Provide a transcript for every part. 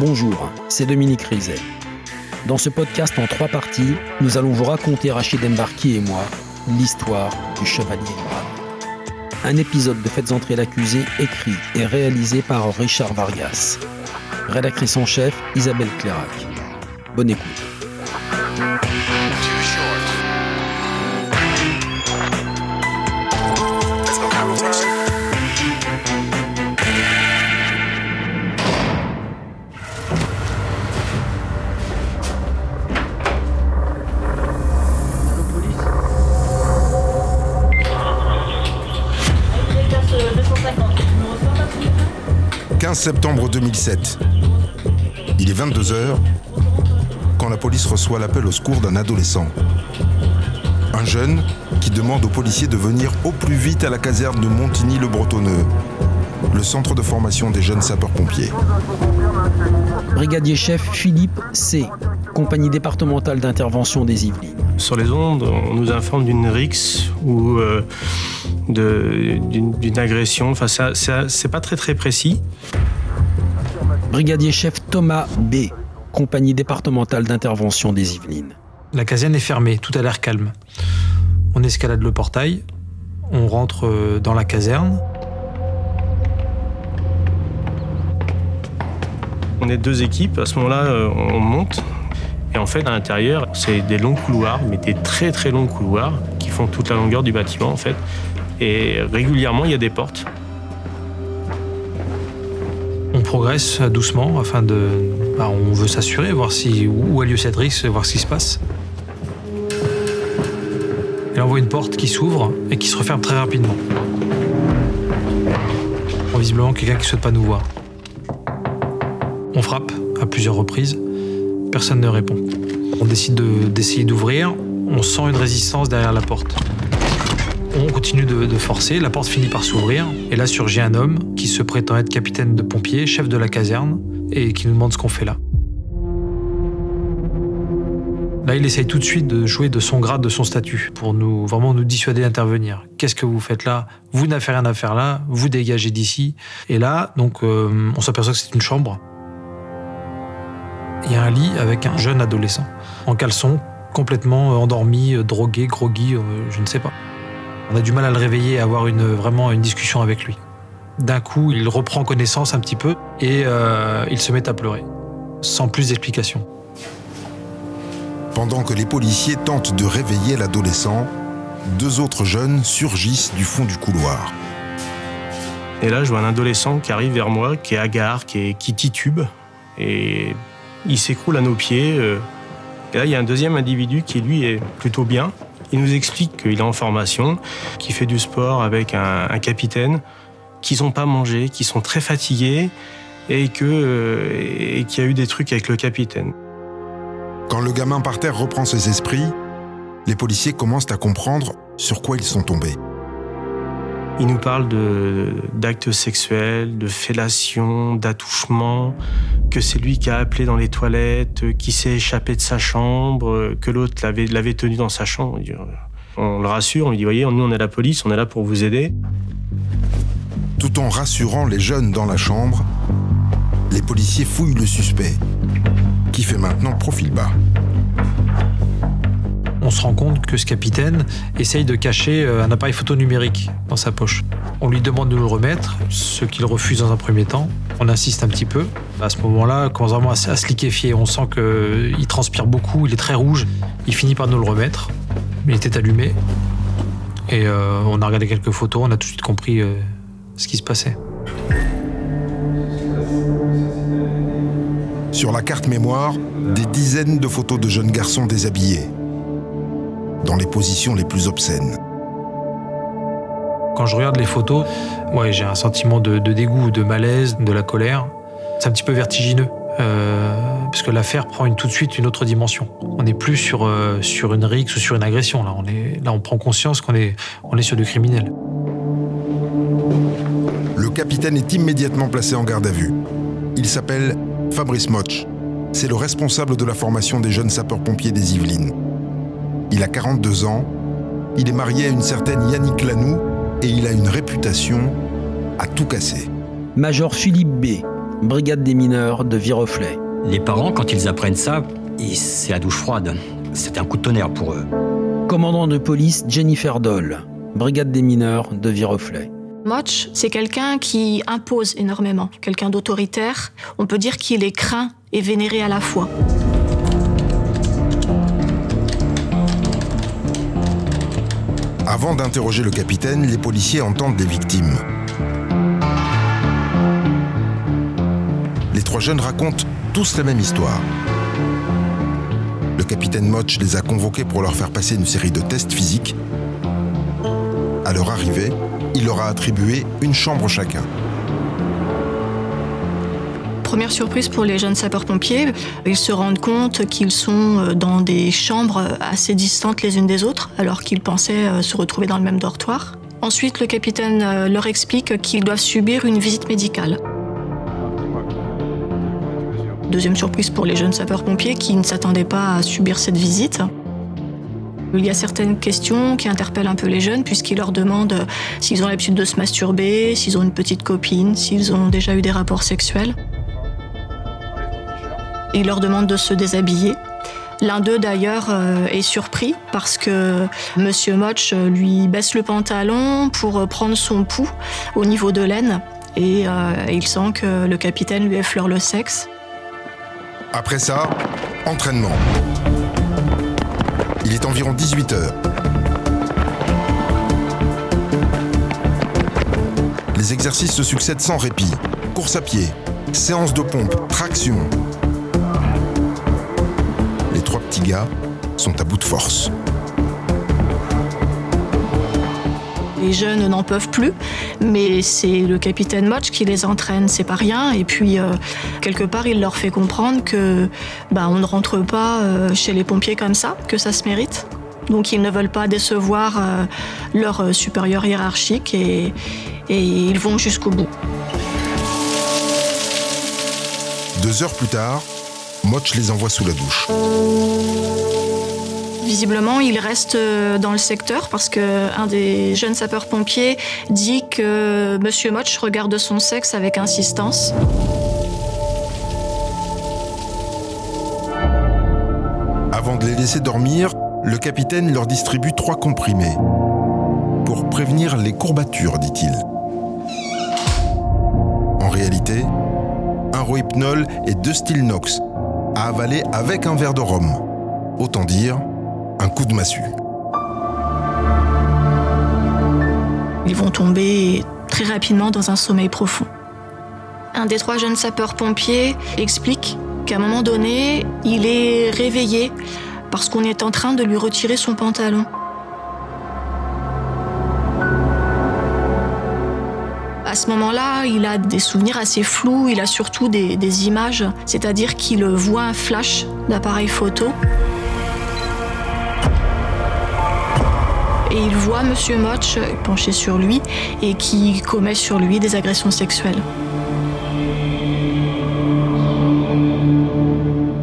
Bonjour, c'est Dominique Rizet. Dans ce podcast en trois parties, nous allons vous raconter, Rachid Embarki et moi, l'histoire du Chevalier Noir. Un épisode de Faites entrer l'accusé écrit et réalisé par Richard Vargas. Rédactrice en chef, Isabelle Clairac. Bonne écoute. Septembre 2007. Il est 22h quand la police reçoit l'appel au secours d'un adolescent. Un jeune qui demande aux policiers de venir au plus vite à la caserne de Montigny-le-Bretonneux, le centre de formation des jeunes sapeurs-pompiers. Brigadier chef Philippe C., compagnie départementale d'intervention des Yvelines. Sur les ondes, on nous informe d'une rixe ou euh, d'une agression. Enfin, c'est pas très très précis. Brigadier chef Thomas B., compagnie départementale d'intervention des Yvelines. La caserne est fermée, tout a l'air calme. On escalade le portail, on rentre euh, dans la caserne. On est deux équipes, à ce moment-là, euh, on monte. Et en fait, à l'intérieur, c'est des longs couloirs, mais des très très longs couloirs qui font toute la longueur du bâtiment en fait. Et régulièrement, il y a des portes. On progresse doucement afin de. Bah, on veut s'assurer, voir si, où a lieu cette risque, voir ce qui se passe. Et on voit une porte qui s'ouvre et qui se referme très rapidement. Visiblement, quelqu'un qui ne souhaite pas nous voir. On frappe à plusieurs reprises. Personne ne répond. On décide d'essayer d'ouvrir. On sent une résistance derrière la porte. On continue de, forcer, la porte finit par s'ouvrir, et là surgit un homme qui se prétend être capitaine de pompiers, chef de la caserne, et qui nous demande ce qu'on fait là. Là, il essaye tout de suite de jouer de son grade, de son statut, pour nous vraiment nous dissuader d'intervenir. Qu'est-ce que vous faites là? Vous n'avez rien à faire là, vous dégagez d'ici. Et là, donc, euh, on s'aperçoit que c'est une chambre. Il y a un lit avec un jeune adolescent, en caleçon, complètement endormi, drogué, groggy, euh, je ne sais pas. On a du mal à le réveiller et avoir une, vraiment une discussion avec lui. D'un coup, il reprend connaissance un petit peu et euh, il se met à pleurer, sans plus d'explication. Pendant que les policiers tentent de réveiller l'adolescent, deux autres jeunes surgissent du fond du couloir. Et là, je vois un adolescent qui arrive vers moi, qui est hagard, qui, est, qui titube, et il s'écroule à nos pieds. Euh. Et là, il y a un deuxième individu qui, lui, est plutôt bien, il nous explique qu'il est en formation, qu'il fait du sport avec un, capitaine, qu'ils n'ont pas mangé, qu'ils sont très fatigués et qu'il euh, y a eu des trucs avec le capitaine. Quand le gamin par terre reprend ses esprits, les policiers commencent à comprendre sur quoi ils sont tombés. Il nous parle d'actes sexuels, de fellation, d'attouchement, que c'est lui qui a appelé dans les toilettes, qui s'est échappé de sa chambre, que l'autre l'avait tenu dans sa chambre. On le rassure, on lui dit, voyez, nous on est la police, on est là pour vous aider. Tout en rassurant les jeunes dans la chambre, les policiers fouillent le suspect, qui fait maintenant profil bas on se rend compte que ce capitaine essaye de cacher euh, un appareil photo numérique dans sa poche. On lui demande de nous le remettre, ce qu'il refuse dans un premier temps. On insiste un petit peu. À ce moment-là, il commence vraiment à, se liquéfier. On sent qu'il transpire beaucoup, il est très rouge. Il finit par nous le remettre. Il était allumé. Et euh, on a regardé quelques photos, on a tout de suite compris euh, ce qui se passait. Sur la carte mémoire, des dizaines de photos de jeunes garçons déshabillés dans les positions les plus obscènes. Quand je regarde les photos, ouais, j'ai un sentiment de, dégoût, de malaise, de la colère. C'est un petit peu vertigineux. Euh, parce que l'affaire prend une, tout de suite une autre dimension. On n'est plus sur, euh, sur une rixe ou sur une agression. Là, on, est, là, on prend conscience qu'on est, on est sur du criminel. Le capitaine est immédiatement placé en garde à vue. Il s'appelle Fabrice Moch. C'est le responsable de la formation des jeunes sapeurs-pompiers des Yvelines. Il a 42 ans, il est marié à une certaine Yannick Lanoux et il a une réputation à tout casser. Major Philippe B., brigade des mineurs de Viroflay. Les parents, quand ils apprennent ça, c'est la douche froide. C'est un coup de tonnerre pour eux. Commandant de police Jennifer Doll, brigade des mineurs de Viroflay. Moch, c'est quelqu'un qui impose énormément, quelqu'un d'autoritaire. On peut dire qu'il est craint et vénéré à la fois. Avant d'interroger le capitaine, les policiers entendent les victimes. Les trois jeunes racontent tous la même histoire. Le capitaine Motch les a convoqués pour leur faire passer une série de tests physiques. À leur arrivée, il leur a attribué une chambre chacun. Première surprise pour les jeunes sapeurs-pompiers, ils se rendent compte qu'ils sont euh, dans des chambres assez distantes les unes des autres, alors qu'ils pensaient euh, se retrouver dans le même dortoir. Ensuite, le capitaine euh, leur explique qu'ils doivent subir une visite médicale. Deuxième surprise pour les jeunes sapeurs-pompiers qui ne s'attendaient pas à subir cette visite. Il y a certaines questions qui interpellent un peu les jeunes puisqu'ils leur demandent s'ils ont l'habitude de se masturber, s'ils ont une petite copine, s'ils ont déjà eu des rapports sexuels. Ils leur demandent de se déshabiller. L'un d'eux d'ailleurs euh, est surpris parce que Monsieur Motch lui baisse le pantalon pour prendre son pouls au niveau de l'aine et euh, il sent que le capitaine lui effleure le sexe. Après ça, entraînement. Il est environ 18 heures. Les exercices se succèdent sans répit. Course à pied, séance de pompe, traction. Sont à bout de force. Les jeunes n'en peuvent plus, mais c'est le capitaine Motch qui les entraîne, c'est pas rien. Et puis, euh, quelque part, il leur fait comprendre que bah, on ne rentre pas euh, chez les pompiers comme ça, que ça se mérite. Donc, ils ne veulent pas décevoir euh, leur supérieur hiérarchique et, et ils vont jusqu'au bout. Deux heures plus tard, Motch les envoie sous la douche. Visiblement, il reste euh, dans le secteur parce que un des jeunes sapeurs-pompiers dit que Monsieur Motch regarde son sexe avec insistance. Avant de les laisser dormir, le capitaine leur distribue trois comprimés. Pour prévenir les courbatures, dit-il. En réalité, un rohypnol et deux Stilnox à avaler avec un verre de rhum. Autant dire, un coup de massue. Ils vont tomber très rapidement dans un sommeil profond. Un des trois jeunes sapeurs-pompiers explique qu'à un moment donné, il est réveillé parce qu'on est en train de lui retirer son pantalon. Ce moment-là, il a des souvenirs assez flous, il a surtout des, des images, c'est-à-dire qu'il voit un flash d'appareil photo. Et il voit Monsieur Motch penché sur lui et qui commet sur lui des agressions sexuelles.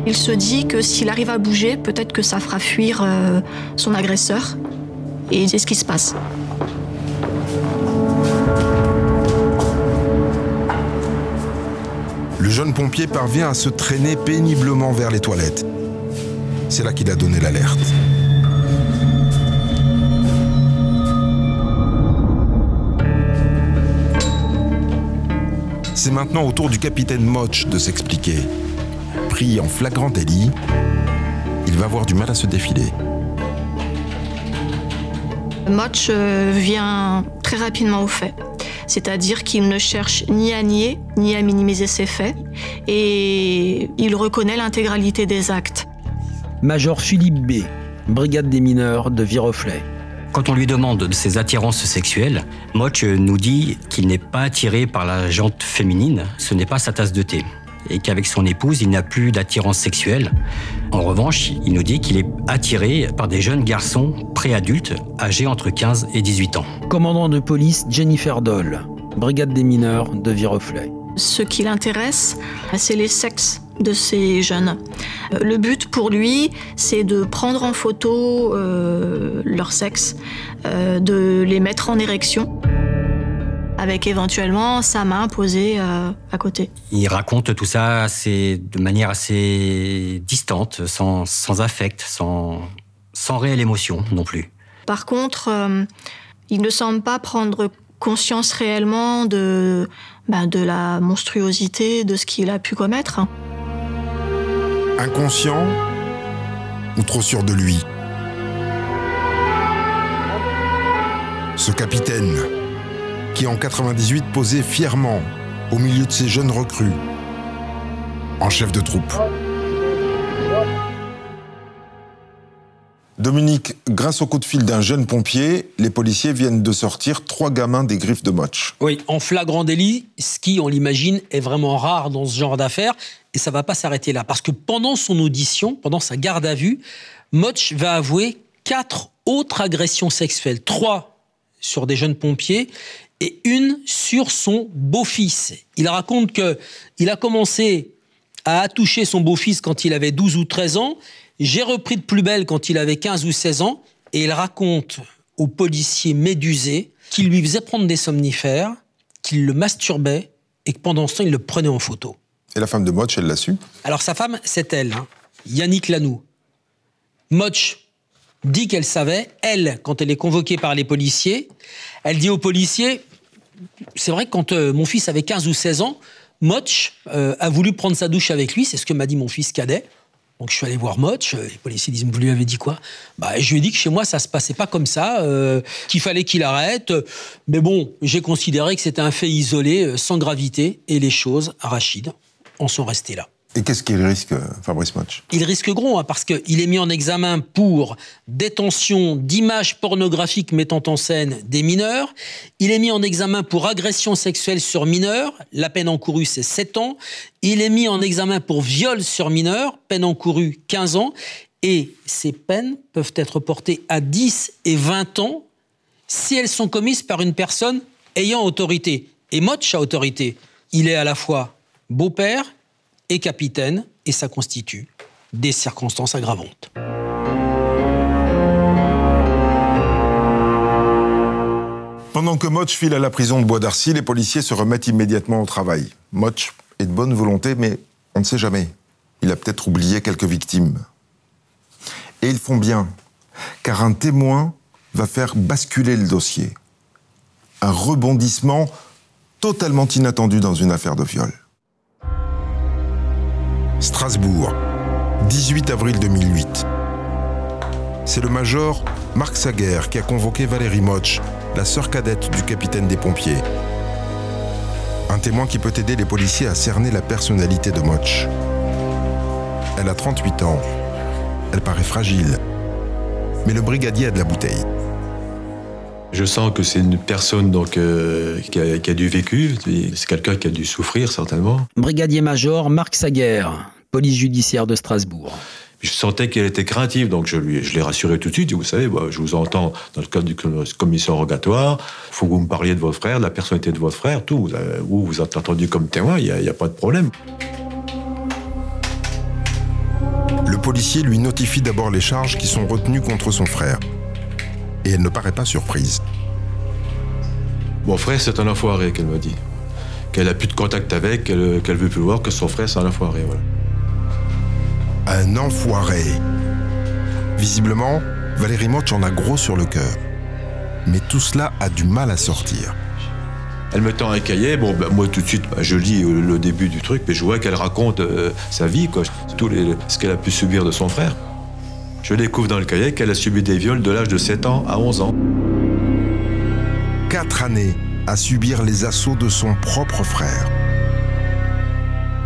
Il se dit que s'il arrive à bouger, peut-être que ça fera fuir euh, son agresseur. Et c'est ce qui se passe. Jeune pompier parvient à se traîner péniblement vers les toilettes. C'est là qu'il a donné l'alerte. C'est maintenant au tour du capitaine Motch de s'expliquer. Pris en flagrant délit, il va avoir du mal à se défiler. Motch euh, vient très rapidement au fait. C'est-à-dire qu'il ne cherche ni à nier, ni à minimiser ses faits, et il reconnaît l'intégralité des actes. Major Philippe B, brigade des mineurs de Viroflay. Quand on lui demande de ses attirances sexuelles, Motch nous dit qu'il n'est pas attiré par la jante féminine, ce n'est pas sa tasse de thé. Et qu'avec son épouse, il n'a plus d'attirance sexuelle. En revanche, il nous dit qu'il est attiré par des jeunes garçons préadultes, âgés entre 15 et 18 ans. Commandant de police Jennifer Doll, brigade des mineurs de Viroflay. Ce qui l'intéresse, c'est les sexes de ces jeunes. Euh, Le but pour lui, c'est de prendre en photo euh, leur sexe, euh, de les mettre en érection avec éventuellement sa main posée euh, à côté. Il raconte tout ça assez, de manière assez distante, sans, sans affect, sans, sans réelle émotion non plus. Par contre, euh, il ne semble pas prendre conscience réellement de, bah, de la monstruosité de ce qu'il a pu commettre. Inconscient ou trop sûr de lui? Ce capitaine, qui en 98 posait fièrement au milieu de ces jeunes recrues, en chef de troupe. Dominique, grâce au coup de fil d'un jeune pompier, les policiers viennent de sortir trois gamins des griffes de Motch. Oui, en flagrant délit, ce qui, on l'imagine, est vraiment rare dans ce genre d'affaires. Et ça va pas s'arrêter là. Parce que pendant son audition, pendant sa garde à vue, Motch va avouer quatre autres agressions sexuelles. Trois sur des jeunes pompiers et une sur son beau-fils. Il raconte que il a commencé à toucher son beau-fils quand il avait 12 ou 13 ans j'ai repris de plus belle quand il avait 15 ou 16 ans et il raconte au policier médusé qu'il lui faisait prendre des somnifères, qu'il le masturbait et que pendant ce temps, il le prenait en photo. Et la femme de Motch, elle l'a su? Alors sa femme, c'est elle, hein, Yannick Lanoux. Motch dit qu'elle savait, elle, quand elle est convoquée par les policiers, elle dit aux policiers, c'est vrai que quand euh, mon fils avait 15 ou 16 ans, Motch euh, a voulu prendre sa douche avec lui, c'est ce que m'a dit mon fils cadet. Donc je suis allé voir Motch, euh, les policiers disent, vous lui avez dit quoi? Bah, Je lui ai dit que chez moi, ça se passait pas comme ça, qu'il fallait qu'il arrête. Mais bon, j'ai considéré que c'était un fait isolé, sans gravité, et les choses, Rachid, en sont restées là. Et qu'est-ce qu'il risque, Fabrice Motch Il risque gros, hein, parce qu'il est mis en examen pour détention d'images pornographiques mettant en scène des mineurs. Il est mis en examen pour agression sexuelle sur mineurs. La peine encourue, c'est 7 ans. Il est mis en examen pour viol sur mineurs. Peine encourue, 15 ans. Et ces peines peuvent être portées à 10 et 20 ans si elles sont commises par une personne ayant autorité. Et Motch a autorité. Il est à la fois beau-père et capitaine, et ça constitue des circonstances aggravantes. Pendant que Motch file à la prison de Bois d'Arcy, les policiers se remettent immédiatement au travail. Motch est de bonne volonté, mais on ne sait jamais. Il a peut-être oublié quelques victimes. Et ils font bien, car un témoin va faire basculer le dossier. Un rebondissement totalement inattendu dans une affaire de viol. Strasbourg, 18 avril 2008. C'est le major Marc Saguer qui a convoqué Valérie Motch, la sœur cadette du capitaine des pompiers. Un témoin qui peut aider les policiers à cerner la personnalité de Motch. Elle a 38 ans. Elle paraît fragile. Mais le brigadier a de la bouteille. Je sens que c'est une personne donc euh, qui, a, qui, a, du vécu, c'est quelqu'un qui a dû souffrir certainement. Brigadier-major Marc Saguer, police judiciaire de Strasbourg. Je sentais qu'elle était craintive, donc je, lui, je l'ai rassuré tout de suite. Vous savez, bah, je vous entends dans le cadre du commission rogatoire. Il faut que vous me parliez de votre frère, de la personnalité de votre frère, tout. Vous, avez, vous, vous êtes entendu comme témoin, il n'y a, a pas de problème. Le policier lui notifie d'abord les charges qui sont retenues contre son frère et elle ne paraît pas surprise. Mon frère, c'est un enfoiré, qu'elle m'a dit. Qu'elle a plus de contact avec, qu'elle qu veut plus voir, que son frère, c'est un enfoiré, voilà. Un enfoiré. Visiblement, Valérie Motch en a gros sur le cœur. Mais tout cela a du mal à sortir. Elle me tend un cahier, bon, ben, moi tout de suite, ben, je lis le début du truc, mais je vois qu'elle raconte euh, sa vie, quoi, tout les, ce qu'elle a pu subir de son frère. Je découvre dans le cahier qu'elle a subi des viols de l'âge de 7 ans à 11 ans. Quatre années à subir les assauts de son propre frère.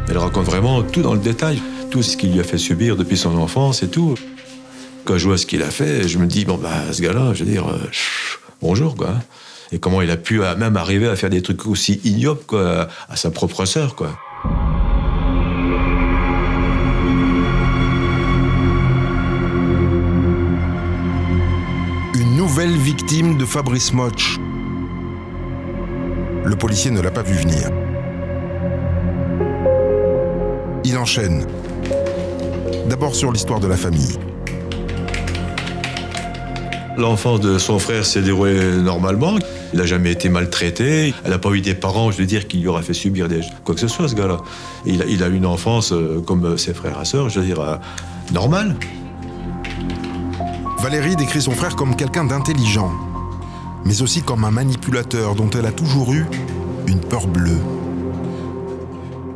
Elle raconte vraiment tout dans le détail, tout ce qu'il lui a fait subir depuis son enfance et tout. Quand je vois ce qu'il a fait, je me dis, bon, bah, ce gars-là, je veux dire, euh, bonjour, quoi. Et comment il a pu même arriver à faire des trucs aussi ignobles, quoi, à sa propre sœur, quoi. nouvelle victime de Fabrice Motch. Le policier ne l'a pas vu venir. Il enchaîne. D'abord sur l'histoire de la famille. L'enfance de son frère s'est déroulée normalement. Il n'a jamais été maltraité. Elle n'a pas eu des parents, je veux dire, qui lui auraient fait subir des... quoi que ce soit, ce gars-là. Il a, il a eu une enfance euh, comme ses frères et sœurs, je veux dire, euh, normale. Valérie décrit son frère comme quelqu'un d'intelligent, mais aussi comme un manipulateur dont elle a toujours eu une peur bleue.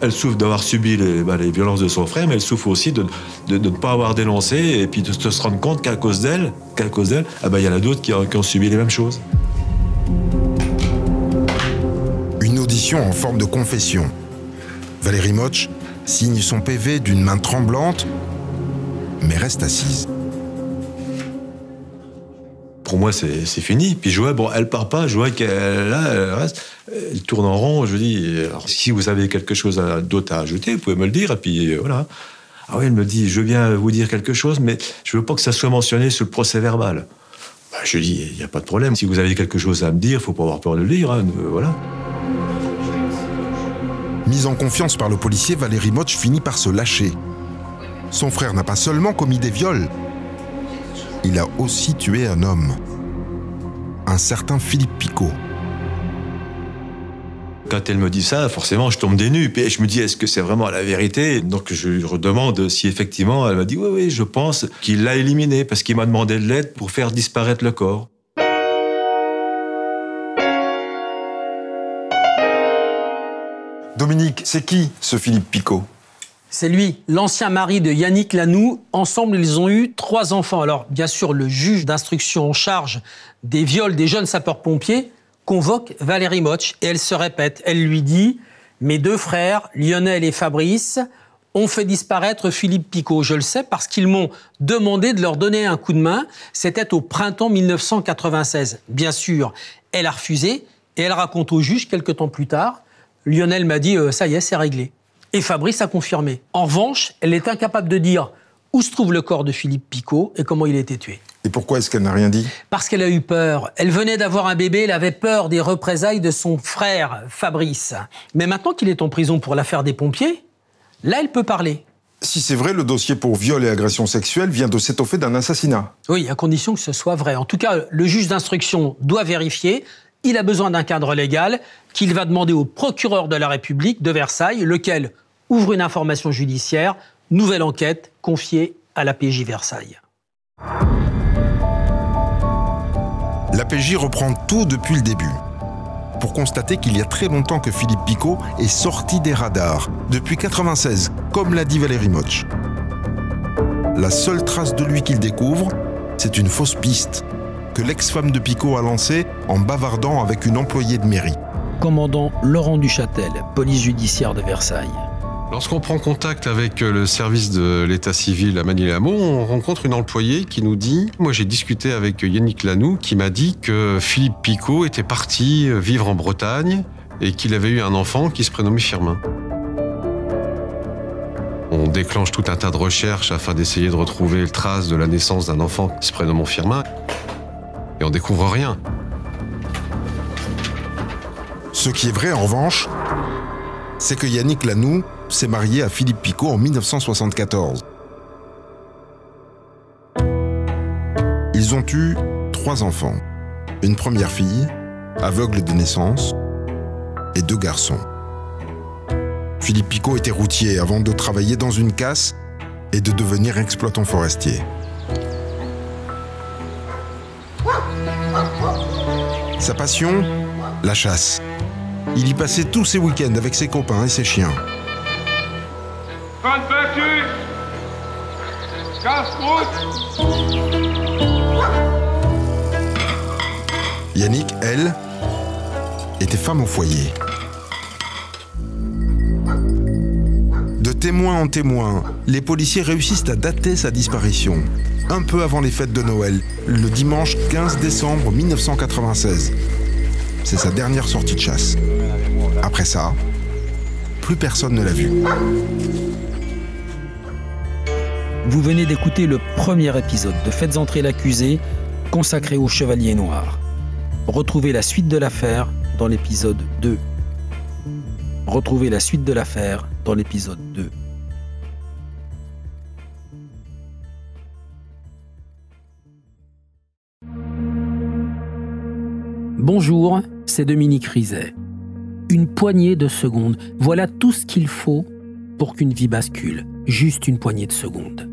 Elle souffre d'avoir subi les, bah, les violences de son frère, mais elle souffre aussi de, de- de ne pas avoir dénoncé et puis de, se rendre compte qu'à cause d'elle, qu'à cause d'elle, ah bah, il y en a d'autres qui, ont- qui ont subi les mêmes choses. Une audition en forme de confession. Valérie Motch signe son PV d'une main tremblante, mais reste assise. Pour moi, c'est fini. Puis je vois, bon, elle part pas, je vois qu'elle là, elle reste, elle tourne en rond. Je dis, si vous avez quelque chose d'autre à ajouter, vous pouvez me le dire. Et puis euh, voilà. Ah oui, elle me dit, je bien vous dire quelque chose, mais je veux pas que ça soit mentionné sur le procès verbal. Bah, je dis, il n'y a pas de problème. Si vous avez quelque chose à me dire, faut pas avoir peur de le dire. hein, euh, voilà. Mise en confiance par le policier, Valérie Motch finit par se lâcher. Son frère n'a pas seulement commis des viols, il a aussi tué un homme. Un certain Philippe Picot. Quand elle me dit ça, forcément, je tombe des nues. Puis je me dis, est-ce que c'est vraiment la vérité? Donc je lui redemande si effectivement, elle m'a dit, oui, oui, je pense qu'il l'a éliminé parce qu'il m'a demandé de l'aide pour faire disparaître le corps. Dominique, c'est qui ce Philippe Picot? C'est lui, l'ancien mari de Yannick Lanoux. Ensemble, ils ont eu trois enfants. Alors, bien sûr, le juge d'instruction en charge des viols des jeunes sapeurs-pompiers convoque Valérie Motch et elle se répète. Elle lui dit Mes deux frères, Lionel et Fabrice, ont fait disparaître Philippe Picot. Je le sais parce qu'ils m'ont demandé de leur donner un coup de main. C'était au printemps 1996. Bien sûr, elle a refusé et elle raconte au juge quelques temps plus tard Lionel m'a dit euh, Ça y est, c'est réglé. Et Fabrice a confirmé. En revanche, elle est incapable de dire où se trouve le corps de Philippe Picot et comment il a été tué. Et pourquoi est-ce qu'elle n'a rien dit? Parce qu'elle a eu peur. Elle venait d'avoir un bébé, elle avait peur des représailles de son frère, Fabrice. Mais maintenant qu'il est en prison pour l'affaire des pompiers, là, elle peut parler. Si c'est vrai, le dossier pour viol et agression sexuelle vient de s'étoffer d'un assassinat. Oui, à condition que ce soit vrai. En tout cas, le juge d'instruction doit vérifier. Il a besoin d'un cadre légal qu'il va demander au procureur de la République de Versailles, lequel ouvre une information judiciaire, nouvelle enquête confiée à la PJ Versailles. La PJ reprend tout depuis le début. Pour constater qu'il y a très longtemps que Philippe Picot est sorti des radars, depuis 96, comme l'a dit Valérie Motch. La seule trace de lui qu'il découvre, c'est une fausse piste que l'ex-femme de Picot a lancée en bavardant avec une employée de mairie. Commandant Laurent Duchâtel, police judiciaire de Versailles. Lorsqu'on prend contact avec euh, le service de l'état civil à Manille-Hameau, on rencontre une employée qui nous dit Moi, j'ai discuté avec Yannick Lanoux qui m'a dit que Philippe Picot était parti euh, vivre en Bretagne et qu'il avait eu un enfant qui se prénommait Firmin. On déclenche tout un tas de recherches afin d'essayer de retrouver le trace de la naissance d'un enfant qui se prénomme Firmin. Et on découvre rien. Ce qui est vrai en revanche, c'est que Yannick Lanoux s'est marié à Philippe Picot en 1974. Ils ont eu trois enfants. Une première fille, aveugle de naissance, et deux garçons. Philippe Picot était routier avant de travailler dans une casse et de devenir exploitant forestier. Sa passion La chasse. Il y passait tous ses week-ends avec ses copains et ses chiens. Yannick, elle, était femme au foyer. De témoin en témoin, les policiers réussissent à dater sa disparition. Un peu avant les fêtes de Noël, le dimanche 15 décembre 1996. C'est sa dernière sortie de chasse. Après ça, plus personne ne l'a vue. Vous venez d'écouter le premier épisode de Faites entrer l'accusé consacré au Chevalier Noir. Retrouvez la suite de l'affaire dans l'épisode 2. Retrouvez la suite de l'affaire dans l'épisode 2. Bonjour, c'est Dominique Rizet. Une poignée de secondes, voilà tout ce qu'il faut pour qu'une vie bascule. Juste une poignée de secondes.